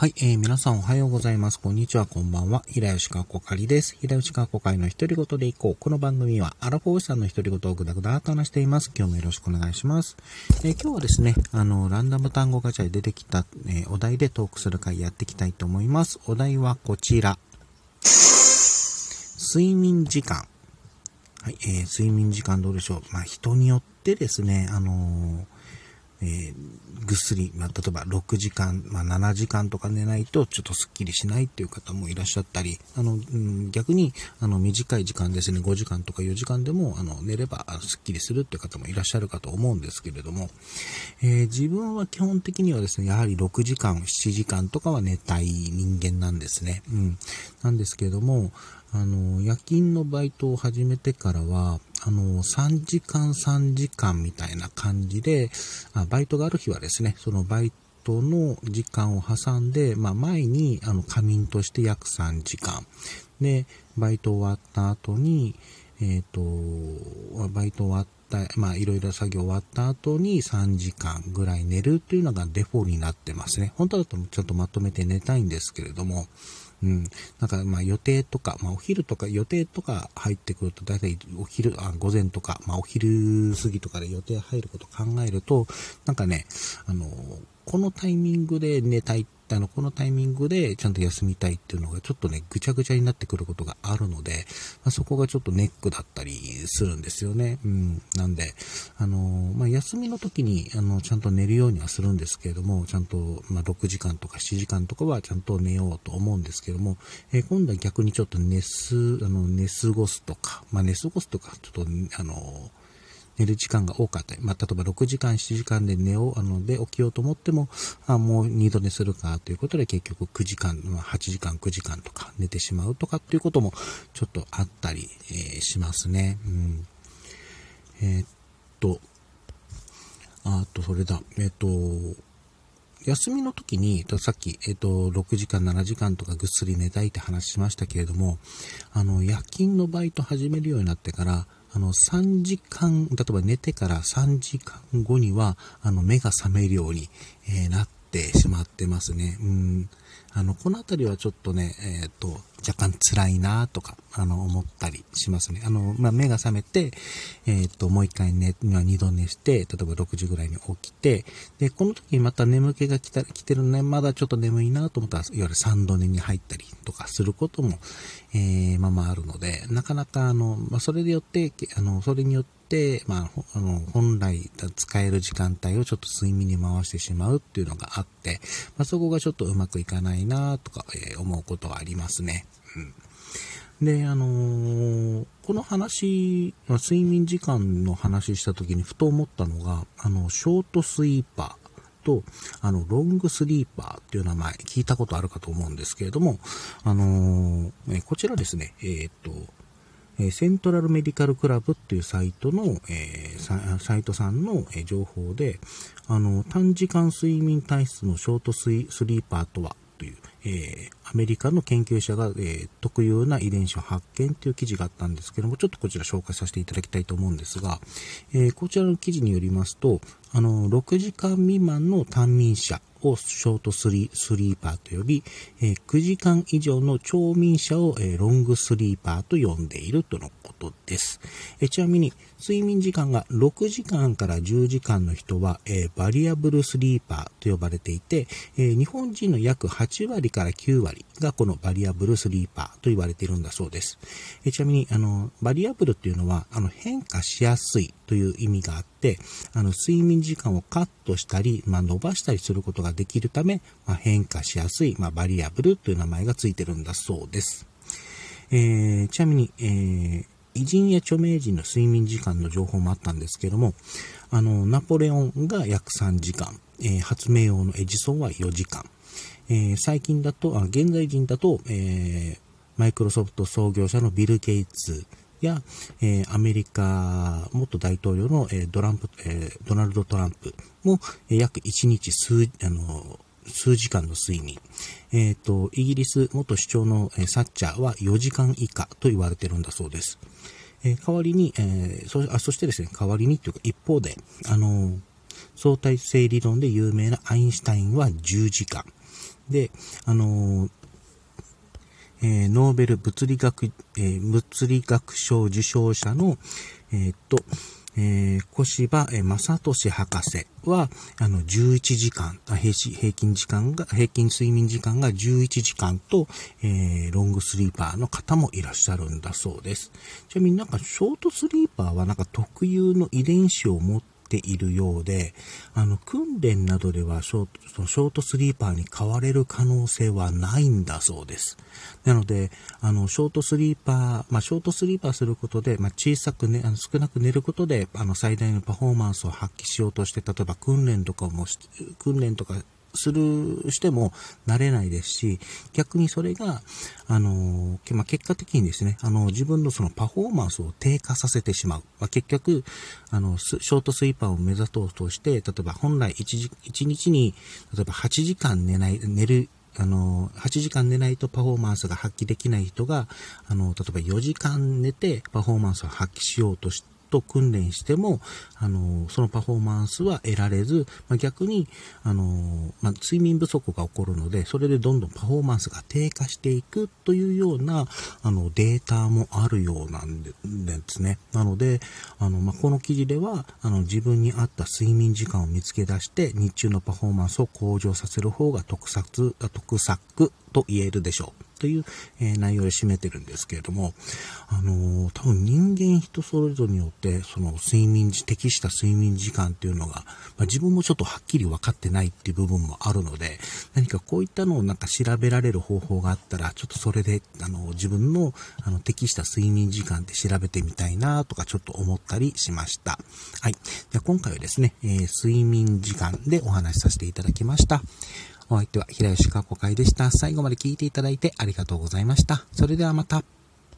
はい、えー、皆さんおはようございます。こんにちは、こんばんは。平吉川こかりです。平吉川こかりの独り言でいこう。この番組は、アラフォーさんの独り言をぐだぐだと話しています。今日もよろしくお願いします。えー、今日はですね、あの、ランダム単語ガチャで出てきた、えー、お題でトークする回やっていきたいと思います。お題はこちら。睡眠時間。はい、えー、睡眠時間どうでしょう。まあ、人によってですね、あのー、すり、まあ、例えば6時間、まあ、7時間とか寝ないとちょっとスッキリしないっていう方もいらっしゃったり、あの、うん、逆に、あの、短い時間ですね、5時間とか4時間でも、あの、寝ればスッキリするっていう方もいらっしゃるかと思うんですけれども、えー、自分は基本的にはですね、やはり6時間、7時間とかは寝たい人間なんですね。うん。なんですけれども、あの、夜勤のバイトを始めてからは、あの、3時間3時間みたいな感じで、あバイトがある日はですね、そのバイトの時間を挟んで、まあ、前に、あの、仮眠として約3時間。で、バイト終わった後に、えっ、ー、と、バイト終わった、まあ、いろいろ作業終わった後に3時間ぐらい寝るっていうのがデフォになってますね。本当だとちょっとまとめて寝たいんですけれども、うん。なんか、まあ予定とか、まあお昼とか予定とか入ってくると、だいたいお昼、あ、午前とか、まあお昼過ぎとかで予定入ること考えると、なんかね、あの、このタイミングで寝たいっあの、このタイミングでちゃんと休みたいっていうのがちょっとね、ぐちゃぐちゃになってくることがあるので、まあ、そこがちょっとネックだったりするんですよね。うん。なんで、あのまあ、休みの時に、あの、ちゃんと寝るようにはするんですけれども、ちゃんと、まあ、6時間とか7時間とかはちゃんと寝ようと思うんですけども、えー、今度は逆にちょっと寝す、あの、寝過ごすとか、まあ、寝過ごすとか、ちょっと、あの寝る時間が多かったり、まあ、例えば6時間、7時間で寝よう、あの、で起きようと思っても、あもう2度寝するかということで結局9時間、まあ、8時間、9時間とか寝てしまうとかっていうこともちょっとあったり、えー、しますね。うん。えー、っと、あと、それだ。えー、っと、休みの時に、さっき、えっ、と、6時間、7時間とかぐっすり寝たいって話しましたけれども、あの、夜勤のバイト始めるようになってから、あの、3時間、例えば寝てから3時間後には、あの、目が覚めるように、えー、なってしまってますね。うん。あの、このあたりはちょっとね、えっ、ー、と、若干辛いなとか、あの、思ったりしますね。あの、まあ、目が覚めて、えっ、と、もう一回寝、二度寝して、例えば6時ぐらいに起きて、で、この時にまた眠気が来た、来てるね、まだちょっと眠いなと思ったら、いわゆる3度寝に入ったりとかすることも、えー、まあまああるので、なかなか、あの、まあ、それでよって、あの、それによって、、まあ、あの、本来使える時間帯をちょっと睡眠に回してしまうっていうのがあって、まあ、そこがちょっとうまくいかないなとか、えー、思うことはありますね。うん。で、あのー、この話、睡眠時間の話した時にふと思ったのが、あの、ショートスイーパーと、あの、ロングスリーパーっていう名前、聞いたことあるかと思うんですけれども、あのー、こちらですね、えー、っと、セントラルメディカルクラブっていうサイトの、えー、サイトさんの、情報で、あの、短時間睡眠体質のショートスリーパーとはという、えー、アメリカの研究者が、えー、特有な遺伝子を発見という記事があったんですけども、ちょっとこちら紹介させていただきたいと思うんですが、えー、こちらの記事によりますと、あの、6時間未満の短眠者をショートスリーパーと呼び、え9時間以上の長眠者を、えロングスリーパーと呼んでいるとのことです。えちなみに、睡眠時間が6時間から10時間の人は、えバリアブルスリーパーと呼ばれていて、え日本人の約8割から9割がこのバリアブルスリーパーと言われているんだそうです。えちなみに、あの、バリアブルっていうのは、あの、変化しやすいという意味があって、あの、睡眠時間をカットしたり、まあ、伸ばしたりすることができるため、まあ、変化しやすい、まあ、バリアブルという名前がついてるんだそうです。えー、ちなみに、えー、偉人や著名人の睡眠時間の情報もあったんですけども、あの、ナポレオンが約3時間、えー、発明王のエジソンは4時間、えー、最近だと、あ現在人だと、えー、マイクロソフト創業者のビル・ゲイツや、えー、アメリカ元大統領の、えー、ドランプ、えー、ドナルド・トランプも、え、約1日数、あの数時間の睡眠。えっ、と、イギリス元首相の、え、サッチャーは4時間以下と言われてるんだそうです。え、代わりに、え、そあそしてですね、代わりにというか一方で、あの相対性理論で有名なアインシュタインは10時間。で、あのえー、ノーベル物理学、えー、物理学賞受賞者の、えー、っと、えー、小柴正俊博士は、あの、11時間、平平均時間が、平均睡眠時間が11時間と、えー、ロングスリーパーの方もいらっしゃるんだそうです。ちなみになんか、ショートスリーパーはなんか特有の遺伝子を持ってているようで、あの、訓練などではショート、ショートスリーパーに変われる可能性はないんだそうです。なので、あの、ショートスリーパー、まあ、ショートスリーパーすることで、まあ、小さくね、あの少なく寝ることで、あの、最大のパフォーマンスを発揮しようとして、例えば訓練とかも、訓練とかする、しても慣れないですし、逆にそれが、あの、まあ、結果的にですね、あの、自分のそのパフォーマンスを低下させてしまう。まあ、結局、あの、ショートスイーパーを目指そうとして、例えば本来 1, 1日に、例えば8時間寝ない、寝るあの、8時間寝ないとパフォーマンスが発揮できない人が、あの、例えば4時間寝てパフォーマンスを発揮しようとして、と訓練しても、あの、そのパフォーマンスは得られず、まあ、逆に、あの、まあ、睡眠不足が起こるので、それでどんどんパフォーマンスが低下していくというような、あの、データもあるようなんですね。なので、あの、まあ、この記事では、あの、自分に合った睡眠時間を見つけ出して、日中のパフォーマンスを向上させる方が得策、得策と言えるでしょう。という、え、内容で占めてるんですけれども、あの、多分人間人それぞれによって、その睡眠時、適した睡眠時間っていうのが、まあ、自分もちょっとはっきり分かってないっていう部分もあるので、何かこういったのをなんか調べられる方法があったら、ちょっとそれで、あの、自分の、あの、適した睡眠時間って調べてみたいなとかちょっと思ったりしました。はい。では今回はですね、えー、睡眠時間でお話しさせていただきました。お相手は平吉かこ会でした。最後まで聞いていただいてありがとうございました。それではまた。